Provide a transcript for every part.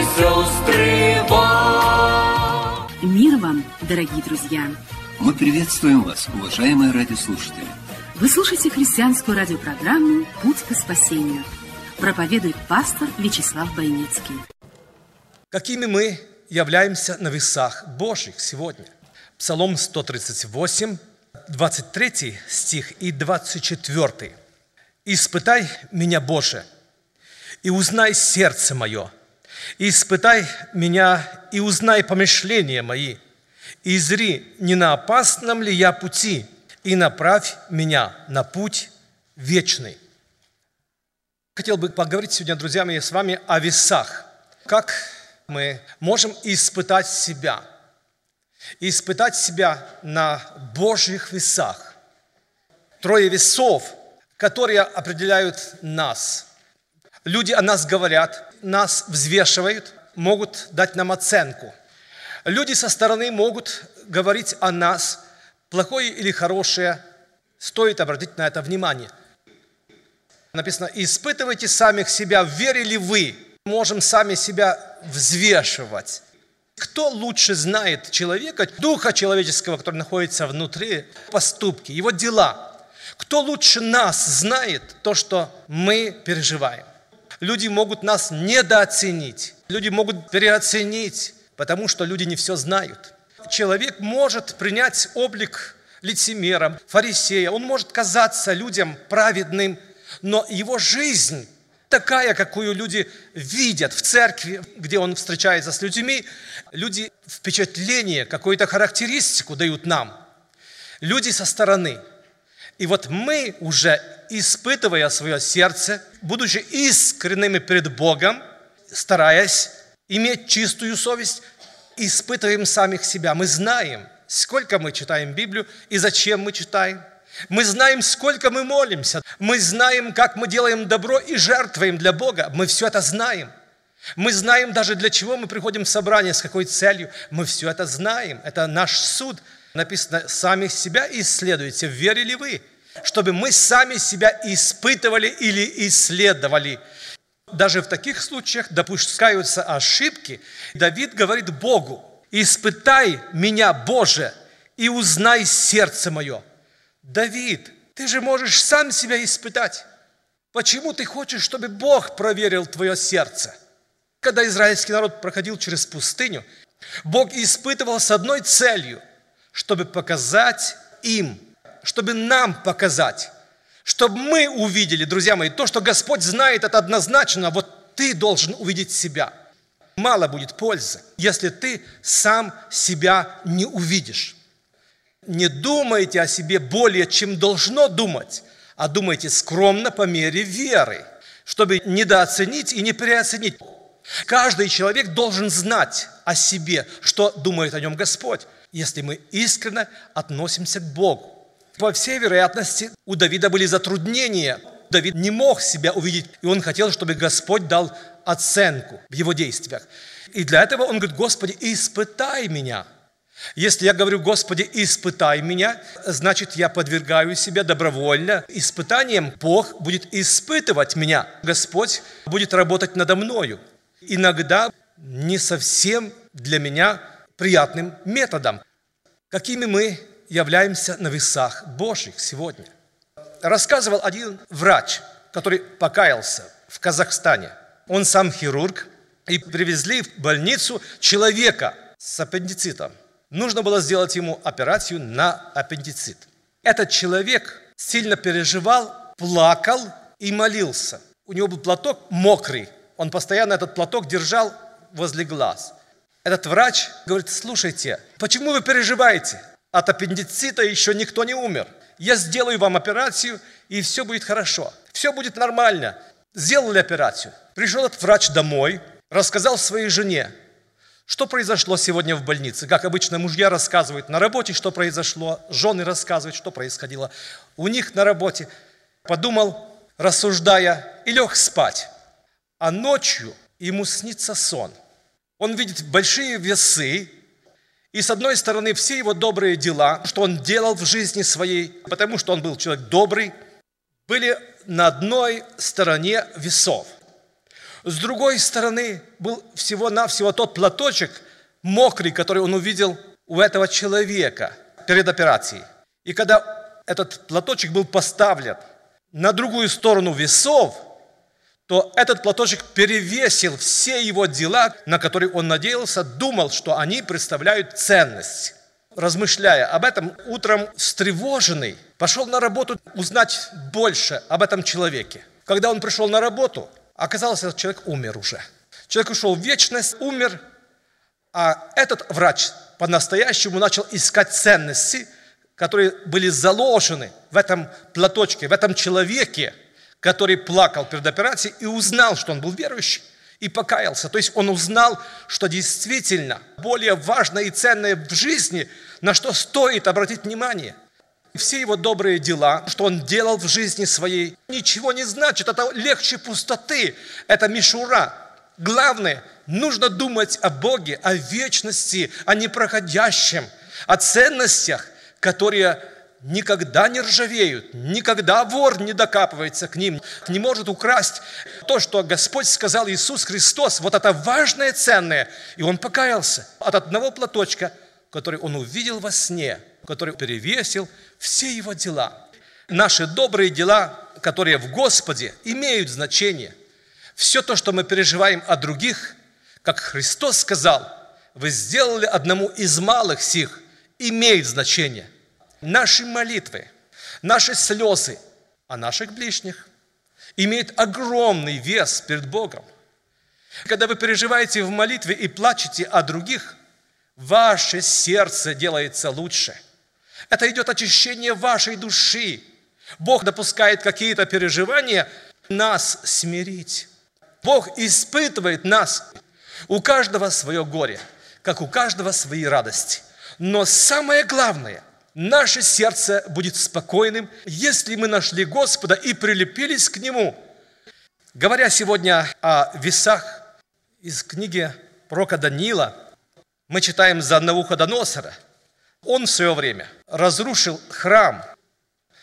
Сестры, вам. Мир вам, дорогие друзья! Мы приветствуем вас, уважаемые радиослушатели. Вы слушаете христианскую радиопрограмму «Путь к спасению». Проповедует пастор Вячеслав Бойницкий. Какими мы являемся на весах Божьих сегодня? Псалом 138, 23 стих и 24. «Испытай меня, Боже, и узнай сердце мое, испытай меня, и узнай помышления мои, и зри, не на опасном ли я пути, и направь меня на путь вечный». Хотел бы поговорить сегодня, друзья мои, с вами о весах. Как мы можем испытать себя? Испытать себя на Божьих весах. Трое весов, которые определяют нас. Люди о нас говорят, нас взвешивают, могут дать нам оценку. Люди со стороны могут говорить о нас плохое или хорошее. Стоит обратить на это внимание. Написано, испытывайте самих себя, верили вы. Можем сами себя взвешивать. Кто лучше знает человека, духа человеческого, который находится внутри, поступки, его дела? Кто лучше нас знает то, что мы переживаем? Люди могут нас недооценить, люди могут переоценить, потому что люди не все знают. Человек может принять облик лицемера, фарисея, он может казаться людям праведным, но его жизнь такая, какую люди видят в церкви, где он встречается с людьми, люди впечатление, какую-то характеристику дают нам. Люди со стороны. И вот мы уже, испытывая свое сердце, будучи искренними перед Богом, стараясь иметь чистую совесть, испытываем самих себя. Мы знаем, сколько мы читаем Библию и зачем мы читаем. Мы знаем, сколько мы молимся. Мы знаем, как мы делаем добро и жертвуем для Бога. Мы все это знаем. Мы знаем даже, для чего мы приходим в собрание, с какой целью. Мы все это знаем. Это наш суд. Написано, сами себя исследуйте, верили вы, чтобы мы сами себя испытывали или исследовали. Даже в таких случаях допускаются ошибки. Давид говорит Богу, «Испытай меня, Боже, и узнай сердце мое». Давид, ты же можешь сам себя испытать. Почему ты хочешь, чтобы Бог проверил твое сердце? Когда израильский народ проходил через пустыню, Бог испытывал с одной целью, чтобы показать им, чтобы нам показать, чтобы мы увидели, друзья мои, то, что Господь знает, это однозначно, вот ты должен увидеть себя. Мало будет пользы, если ты сам себя не увидишь. Не думайте о себе более, чем должно думать, а думайте скромно по мере веры, чтобы недооценить и не переоценить. Каждый человек должен знать о себе, что думает о нем Господь, если мы искренне относимся к Богу. По всей вероятности, у Давида были затруднения. Давид не мог себя увидеть, и он хотел, чтобы Господь дал оценку в его действиях. И для этого он говорит, Господи, испытай меня – если я говорю, Господи, испытай меня, значит, я подвергаю себя добровольно испытаниям. Бог будет испытывать меня. Господь будет работать надо мною. Иногда не совсем для меня приятным методом. Какими мы являемся на весах Божьих сегодня? Рассказывал один врач, который покаялся в Казахстане. Он сам хирург, и привезли в больницу человека с аппендицитом нужно было сделать ему операцию на аппендицит. Этот человек сильно переживал, плакал и молился. У него был платок мокрый. Он постоянно этот платок держал возле глаз. Этот врач говорит, слушайте, почему вы переживаете? От аппендицита еще никто не умер. Я сделаю вам операцию, и все будет хорошо. Все будет нормально. Сделали операцию. Пришел этот врач домой, рассказал своей жене. Что произошло сегодня в больнице? Как обычно, мужья рассказывают на работе, что произошло, жены рассказывают, что происходило у них на работе. Подумал, рассуждая, и лег спать. А ночью ему снится сон. Он видит большие весы, и с одной стороны все его добрые дела, что он делал в жизни своей, потому что он был человек добрый, были на одной стороне весов. С другой стороны был всего-навсего тот платочек мокрый, который он увидел у этого человека перед операцией. И когда этот платочек был поставлен на другую сторону весов, то этот платочек перевесил все его дела, на которые он надеялся, думал, что они представляют ценность. Размышляя об этом, утром встревоженный, пошел на работу узнать больше об этом человеке. Когда он пришел на работу, оказалось, этот человек умер уже. Человек ушел в вечность, умер, а этот врач по-настоящему начал искать ценности, которые были заложены в этом платочке, в этом человеке, который плакал перед операцией и узнал, что он был верующий и покаялся. То есть он узнал, что действительно более важное и ценное в жизни, на что стоит обратить внимание. Все его добрые дела, что он делал в жизни своей, ничего не значит. Это легче пустоты. Это мишура. Главное, нужно думать о Боге, о вечности, о непроходящем, о ценностях, которые никогда не ржавеют, никогда вор не докапывается к ним, не может украсть то, что Господь сказал Иисус Христос. Вот это важное, ценное. И он покаялся от одного платочка, который он увидел во сне, который перевесил все его дела. Наши добрые дела, которые в Господе, имеют значение. Все то, что мы переживаем о других, как Христос сказал, вы сделали одному из малых сих, имеет значение – наши молитвы, наши слезы о наших ближних имеют огромный вес перед Богом. Когда вы переживаете в молитве и плачете о других, ваше сердце делается лучше. Это идет очищение вашей души. Бог допускает какие-то переживания нас смирить. Бог испытывает нас. У каждого свое горе, как у каждого свои радости. Но самое главное – наше сердце будет спокойным, если мы нашли Господа и прилепились к Нему. Говоря сегодня о весах из книги пророка Даниила, мы читаем за Навуходоносора. Он в свое время разрушил храм.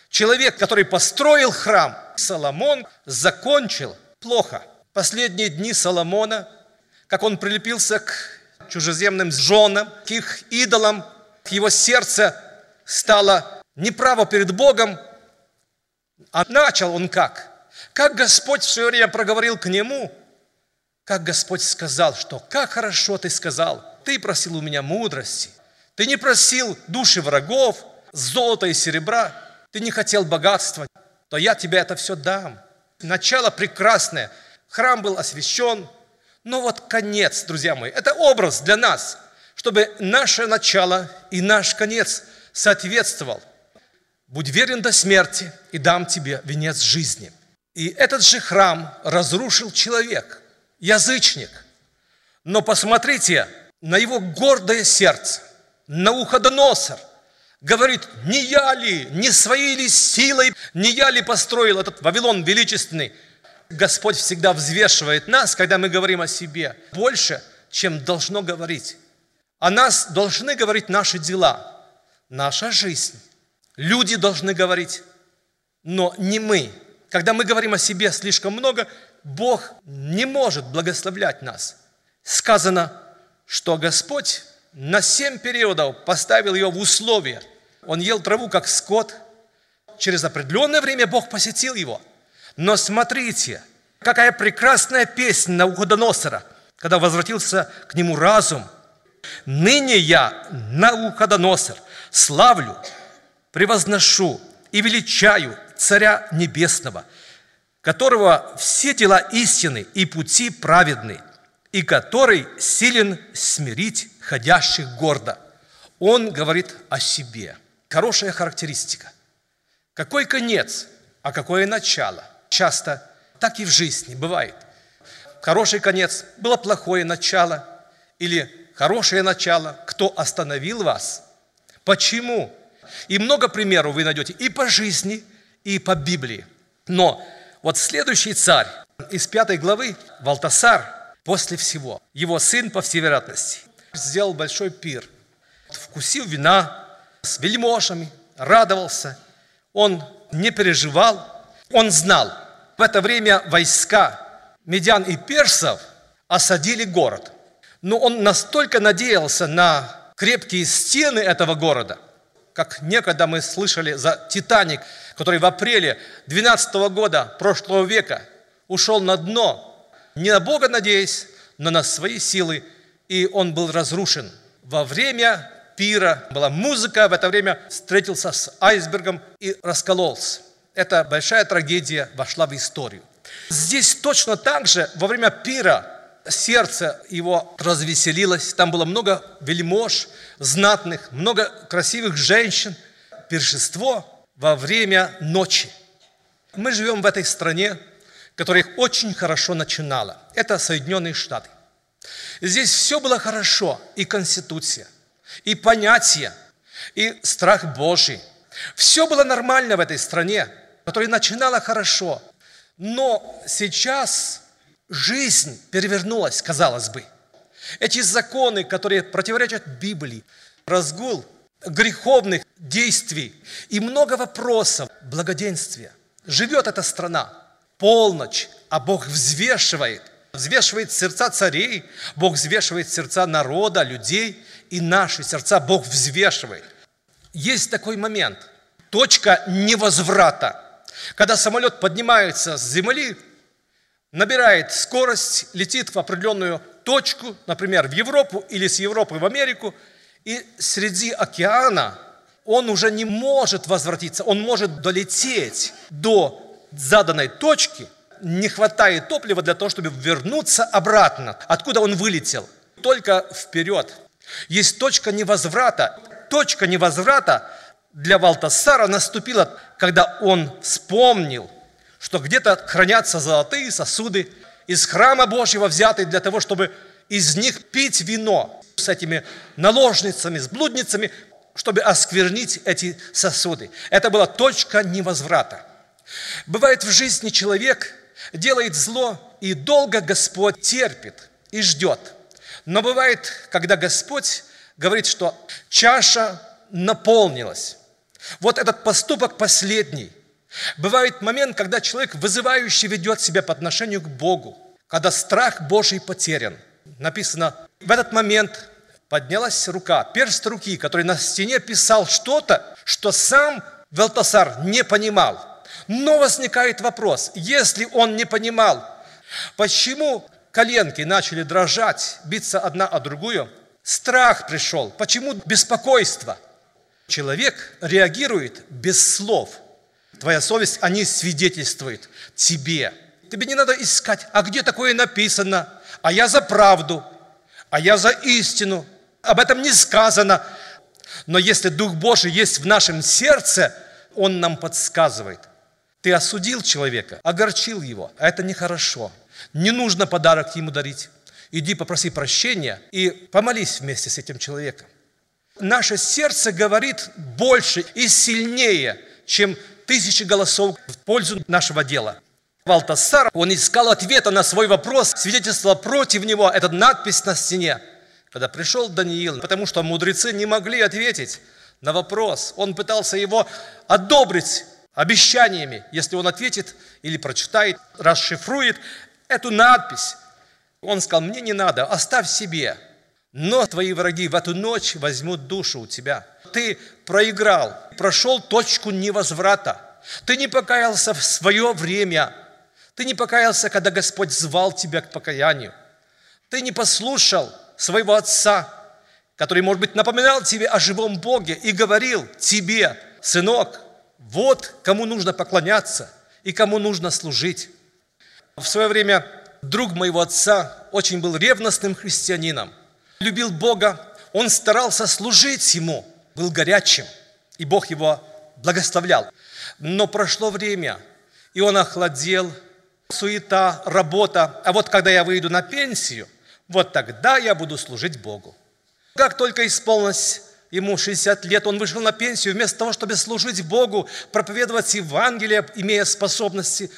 Человек, который построил храм, Соломон, закончил плохо. Последние дни Соломона, как он прилепился к чужеземным женам, к их идолам, к его сердцу стало неправо перед Богом, а начал он как? Как Господь в свое время проговорил к нему, как Господь сказал, что как хорошо ты сказал, ты просил у меня мудрости, ты не просил души врагов, золота и серебра, ты не хотел богатства, то я тебе это все дам. Начало прекрасное, храм был освящен, но вот конец, друзья мои, это образ для нас, чтобы наше начало и наш конец – соответствовал. Будь верен до смерти, и дам тебе венец жизни. И этот же храм разрушил человек, язычник. Но посмотрите на его гордое сердце, на уходоносор. Говорит, не я ли, не своей ли силой, не я ли построил этот Вавилон величественный. Господь всегда взвешивает нас, когда мы говорим о себе, больше, чем должно говорить. О нас должны говорить наши дела – наша жизнь. Люди должны говорить, но не мы. Когда мы говорим о себе слишком много, Бог не может благословлять нас. Сказано, что Господь на семь периодов поставил ее в условия. Он ел траву, как скот. Через определенное время Бог посетил его. Но смотрите, какая прекрасная песня Науходоносора, когда возвратился к нему разум. «Ныне я, Науходоносор, славлю, превозношу и величаю Царя Небесного, которого все дела истины и пути праведны, и который силен смирить ходящих гордо. Он говорит о себе. Хорошая характеристика. Какой конец, а какое начало? Часто так и в жизни бывает. Хороший конец, было плохое начало, или хорошее начало, кто остановил вас – Почему? И много примеров вы найдете и по жизни, и по Библии. Но Вот следующий царь из пятой главы, Валтасар, после всего, его сын, по всей вероятности, сделал большой пир. Вкусил вина с вельможами, радовался. Он не переживал, он знал. В это время войска медян и персов осадили город. Но он настолько надеялся на крепкие стены этого города, как некогда мы слышали за «Титаник», который в апреле 12 года прошлого века ушел на дно, не на Бога надеясь, но на свои силы, и он был разрушен. Во время пира была музыка, в это время встретился с айсбергом и раскололся. Эта большая трагедия вошла в историю. Здесь точно так же во время пира сердце его развеселилось, там было много вельмож, знатных, много красивых женщин, пиршество во время ночи. Мы живем в этой стране, которая очень хорошо начинала. Это Соединенные Штаты. Здесь все было хорошо, и Конституция, и понятия, и страх Божий. Все было нормально в этой стране, которая начинала хорошо. Но сейчас Жизнь перевернулась, казалось бы. Эти законы, которые противоречат Библии, разгул греховных действий и много вопросов благоденствия. Живет эта страна. Полночь, а Бог взвешивает. Взвешивает сердца царей, Бог взвешивает сердца народа, людей, и наши сердца Бог взвешивает. Есть такой момент, точка невозврата. Когда самолет поднимается с земли, набирает скорость, летит в определенную точку, например, в Европу или с Европы в Америку, и среди океана он уже не может возвратиться, он может долететь до заданной точки, не хватает топлива для того, чтобы вернуться обратно, откуда он вылетел, только вперед. Есть точка невозврата. Точка невозврата для Валтасара наступила, когда он вспомнил – что где-то хранятся золотые сосуды из храма Божьего, взятые для того, чтобы из них пить вино с этими наложницами, с блудницами, чтобы осквернить эти сосуды. Это была точка невозврата. Бывает в жизни человек делает зло, и долго Господь терпит и ждет. Но бывает, когда Господь говорит, что чаша наполнилась. Вот этот поступок последний, Бывает момент, когда человек вызывающе ведет себя по отношению к Богу, когда страх Божий потерян. Написано, в этот момент поднялась рука, перст руки, который на стене писал что-то, что сам Велтасар не понимал. Но возникает вопрос, если он не понимал, почему коленки начали дрожать, биться одна о другую, страх пришел, почему беспокойство? Человек реагирует без слов – Твоя совесть, они свидетельствуют тебе. Тебе не надо искать, а где такое написано? А я за правду, а я за истину. Об этом не сказано. Но если Дух Божий есть в нашем сердце, Он нам подсказывает. Ты осудил человека, огорчил его, а это нехорошо. Не нужно подарок ему дарить. Иди попроси прощения и помолись вместе с этим человеком. Наше сердце говорит больше и сильнее, чем тысячи голосов в пользу нашего дела. Валтасар, он искал ответа на свой вопрос, свидетельство против него, это надпись на стене. Когда пришел Даниил, потому что мудрецы не могли ответить на вопрос, он пытался его одобрить обещаниями, если он ответит или прочитает, расшифрует эту надпись. Он сказал, мне не надо, оставь себе. Но твои враги в эту ночь возьмут душу у тебя. Ты проиграл, прошел точку невозврата. Ты не покаялся в свое время. Ты не покаялся, когда Господь звал тебя к покаянию. Ты не послушал своего отца, который, может быть, напоминал тебе о живом Боге и говорил тебе, сынок, вот кому нужно поклоняться и кому нужно служить. В свое время друг моего отца очень был ревностным христианином, любил Бога, он старался служить Ему, был горячим, и Бог его благословлял. Но прошло время, и он охладел, суета, работа. А вот когда я выйду на пенсию, вот тогда я буду служить Богу. Как только исполнилось ему 60 лет, он вышел на пенсию, вместо того, чтобы служить Богу, проповедовать Евангелие, имея способности,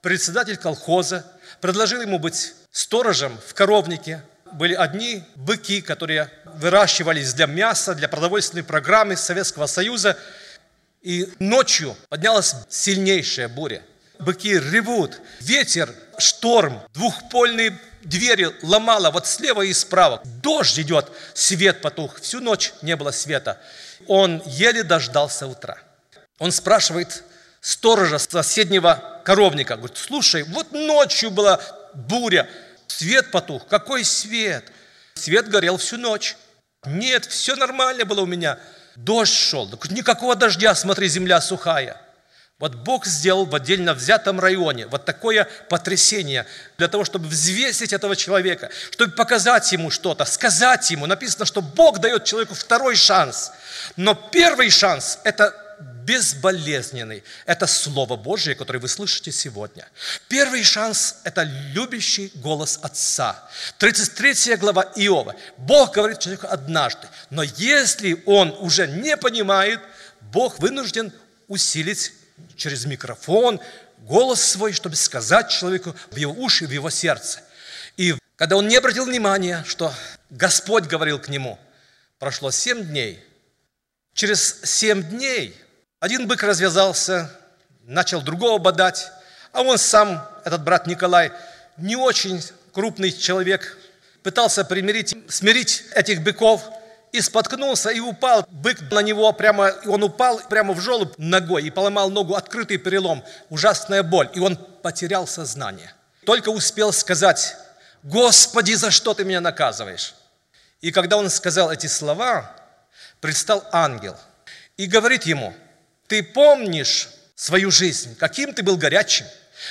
председатель колхоза предложил ему быть сторожем в коровнике. Были одни быки, которые выращивались для мяса, для продовольственной программы Советского Союза. И ночью поднялась сильнейшая буря. Быки ревут, ветер, шторм, двухпольные двери ломало вот слева и справа. Дождь идет, свет потух. Всю ночь не было света. Он еле дождался утра. Он спрашивает сторожа соседнего коровника. Говорит, слушай, вот ночью была буря, свет потух. Какой свет? Свет горел всю ночь. Нет, все нормально было у меня. Дождь шел. Никакого дождя, смотри, земля сухая. Вот Бог сделал в отдельно взятом районе вот такое потрясение для того, чтобы взвесить этого человека, чтобы показать ему что-то, сказать ему. Написано, что Бог дает человеку второй шанс. Но первый шанс – это безболезненный. Это Слово Божье, которое вы слышите сегодня. Первый шанс – это любящий голос Отца. 33 глава Иова. Бог говорит человеку однажды, но если он уже не понимает, Бог вынужден усилить через микрофон голос свой, чтобы сказать человеку в его уши, в его сердце. И когда он не обратил внимания, что Господь говорил к нему, прошло семь дней. Через семь дней один бык развязался, начал другого бодать, а он сам, этот брат Николай, не очень крупный человек, пытался примирить, смирить этих быков – и споткнулся, и упал. Бык на него прямо, он упал прямо в желоб ногой и поломал ногу, открытый перелом, ужасная боль. И он потерял сознание. Только успел сказать, Господи, за что ты меня наказываешь? И когда он сказал эти слова, предстал ангел и говорит ему, ты помнишь свою жизнь, каким ты был горячим,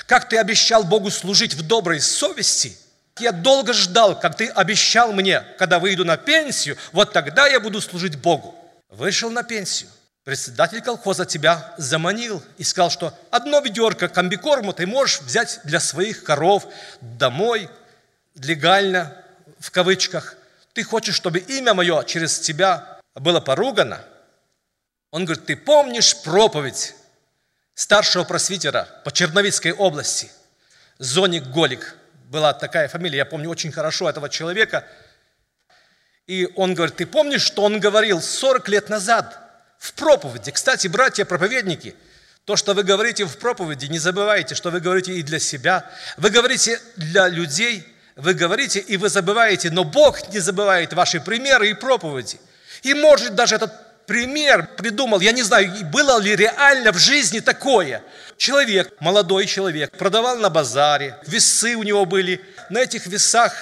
как ты обещал Богу служить в доброй совести – я долго ждал, как ты обещал мне, когда выйду на пенсию, вот тогда я буду служить Богу. Вышел на пенсию. Председатель колхоза тебя заманил и сказал, что одно ведерко комбикорму ты можешь взять для своих коров домой, легально, в кавычках. Ты хочешь, чтобы имя мое через тебя было поругано? Он говорит, ты помнишь проповедь старшего просвитера по Черновицкой области, Зоник Голик – была такая фамилия, я помню очень хорошо этого человека. И он говорит, ты помнишь, что он говорил 40 лет назад в проповеди? Кстати, братья-проповедники, то, что вы говорите в проповеди, не забывайте, что вы говорите и для себя, вы говорите для людей, вы говорите и вы забываете, но Бог не забывает ваши примеры и проповеди. И может даже этот пример придумал, я не знаю, было ли реально в жизни такое. Человек, молодой человек, продавал на базаре, весы у него были. На этих весах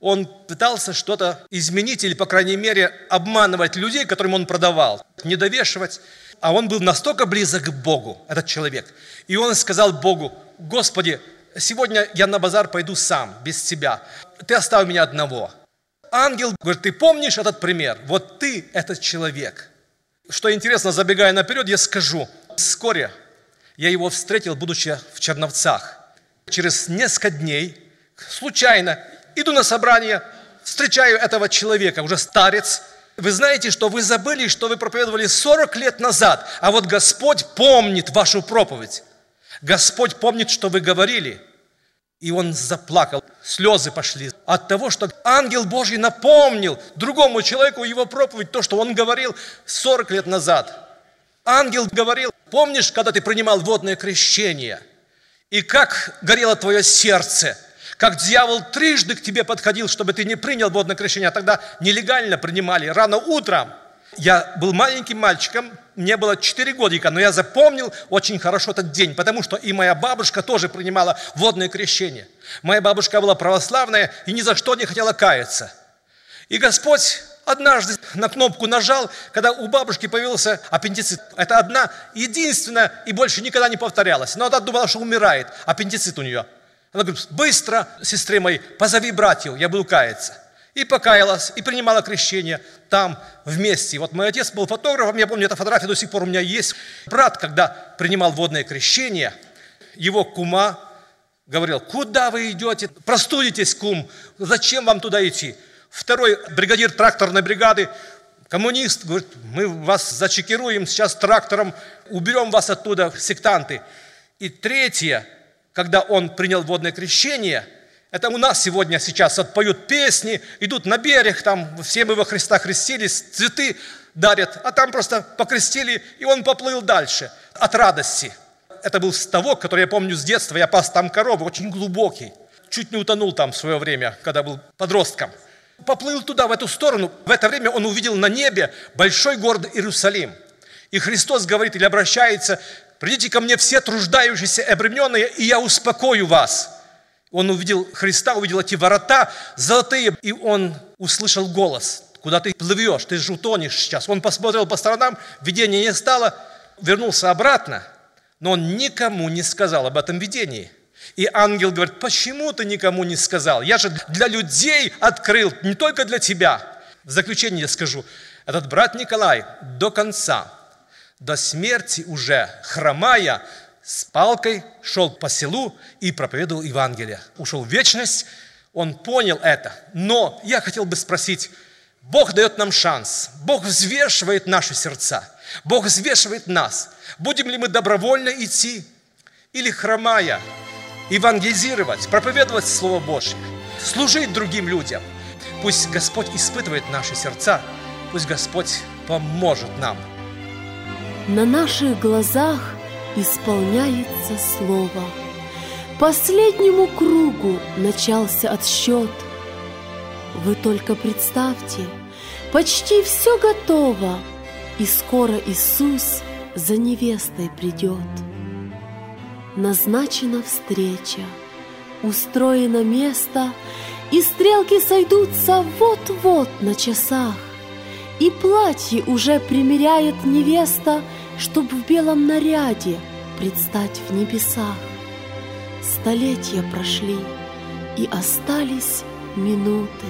он пытался что-то изменить или, по крайней мере, обманывать людей, которым он продавал, не довешивать. А он был настолько близок к Богу, этот человек. И он сказал Богу, Господи, сегодня я на базар пойду сам, без тебя. Ты оставь меня одного. Ангел говорит, ты помнишь этот пример? Вот ты этот человек – что интересно, забегая наперед, я скажу, вскоре я его встретил, будучи в Черновцах. Через несколько дней, случайно, иду на собрание, встречаю этого человека, уже старец. Вы знаете, что вы забыли, что вы проповедовали 40 лет назад, а вот Господь помнит вашу проповедь. Господь помнит, что вы говорили. И он заплакал, слезы пошли от того, что ангел Божий напомнил другому человеку его проповедь, то, что он говорил 40 лет назад. Ангел говорил, помнишь, когда ты принимал водное крещение, и как горело твое сердце, как дьявол трижды к тебе подходил, чтобы ты не принял водное крещение, а тогда нелегально принимали, рано утром – я был маленьким мальчиком, мне было 4 годика, но я запомнил очень хорошо этот день, потому что и моя бабушка тоже принимала водное крещение. Моя бабушка была православная и ни за что не хотела каяться. И Господь однажды на кнопку нажал, когда у бабушки появился аппендицит. Это одна, единственная, и больше никогда не повторялось. Но она думала, что умирает, аппендицит у нее. Она говорит, быстро, сестре моей, позови братьев, я буду каяться и покаялась, и принимала крещение там вместе. Вот мой отец был фотографом, я помню, эта фотография до сих пор у меня есть. Брат, когда принимал водное крещение, его кума говорил, куда вы идете? Простудитесь, кум, зачем вам туда идти? Второй бригадир тракторной бригады, коммунист, говорит, мы вас зачекируем сейчас трактором, уберем вас оттуда, сектанты. И третья, когда он принял водное крещение, это у нас сегодня сейчас отпоют песни, идут на берег, там все мы во Христа крестились, цветы дарят, а там просто покрестили, и он поплыл дальше от радости. Это был ставок, который я помню с детства, я пас там коровы, очень глубокий. Чуть не утонул там в свое время, когда был подростком. Поплыл туда, в эту сторону. В это время он увидел на небе большой город Иерусалим. И Христос говорит или обращается, придите ко мне все труждающиеся и обремененные, и я успокою вас. Он увидел Христа, увидел эти ворота золотые, и он услышал голос, куда ты плывешь, ты же утонешь сейчас. Он посмотрел по сторонам, видения не стало, вернулся обратно, но он никому не сказал об этом видении. И ангел говорит, почему ты никому не сказал? Я же для людей открыл, не только для тебя. В заключение я скажу, этот брат Николай до конца, до смерти уже, хромая, с палкой шел по селу и проповедовал Евангелие. Ушел в вечность, он понял это. Но я хотел бы спросить, Бог дает нам шанс, Бог взвешивает наши сердца, Бог взвешивает нас. Будем ли мы добровольно идти или хромая, евангелизировать, проповедовать Слово Божье, служить другим людям. Пусть Господь испытывает наши сердца, пусть Господь поможет нам. На наших глазах исполняется Слово. Последнему кругу начался отсчет. Вы только представьте, почти все готово, и скоро Иисус за невестой придет. Назначена встреча, устроено место, И стрелки сойдутся вот-вот на часах, И платье уже примеряет невеста, Чтоб в белом наряде предстать в небесах. Столетия прошли, и остались минуты.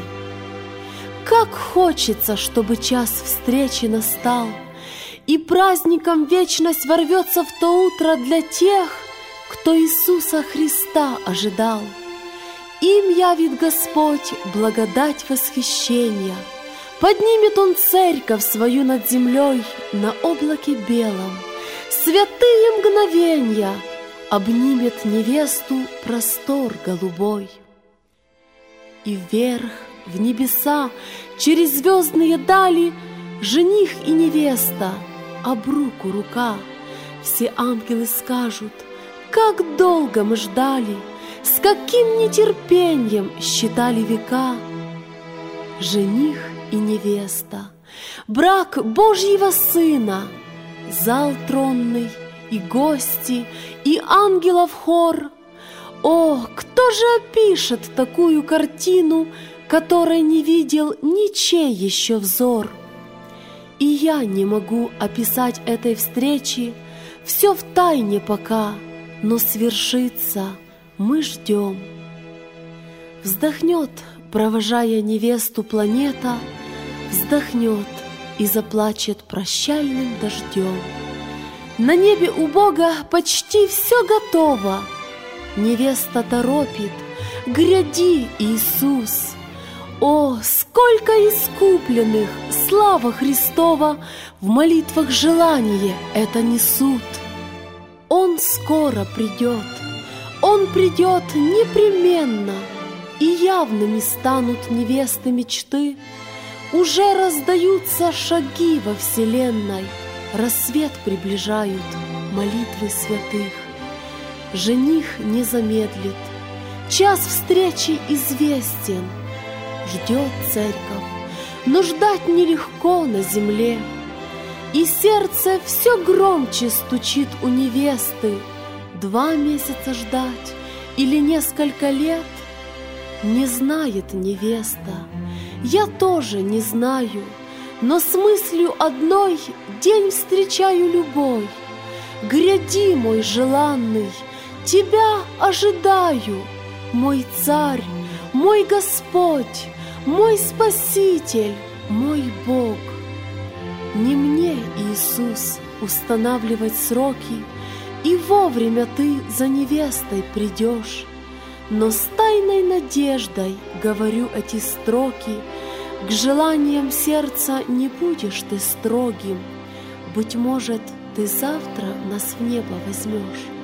Как хочется, чтобы час встречи настал, И праздником вечность ворвется в то утро для тех, кто Иисуса Христа ожидал. Им явит Господь благодать восхищения, Поднимет Он церковь свою над землей на облаке белом, Святые мгновенья обнимет невесту простор голубой. И вверх, в небеса, через звездные дали Жених и невеста, об руку рука, Все ангелы скажут — как долго мы ждали, с каким нетерпением считали века. Жених и невеста, брак Божьего Сына, зал тронный и гости, и ангелов хор. О, кто же опишет такую картину, которой не видел ничей еще взор? И я не могу описать этой встречи, все в тайне пока — но свершится мы ждем. Вздохнет, провожая невесту планета, Вздохнет и заплачет прощальным дождем. На небе у Бога почти все готово, Невеста торопит, гряди, Иисус. О, сколько искупленных, слава Христова, В молитвах желание это несут — он скоро придет, Он придет непременно, И явными станут невесты мечты. Уже раздаются шаги во вселенной, Рассвет приближают молитвы святых. Жених не замедлит, час встречи известен, Ждет церковь, но ждать нелегко на земле — и сердце все громче стучит у невесты. Два месяца ждать или несколько лет Не знает невеста, я тоже не знаю, Но с мыслью одной день встречаю любой. Гряди, мой желанный, тебя ожидаю, Мой царь, мой Господь, мой Спаситель, мой Бог. Не мне, Иисус, устанавливать сроки, И вовремя ты за невестой придешь. Но с тайной надеждой говорю эти строки, К желаниям сердца не будешь ты строгим, Быть может, ты завтра нас в небо возьмешь.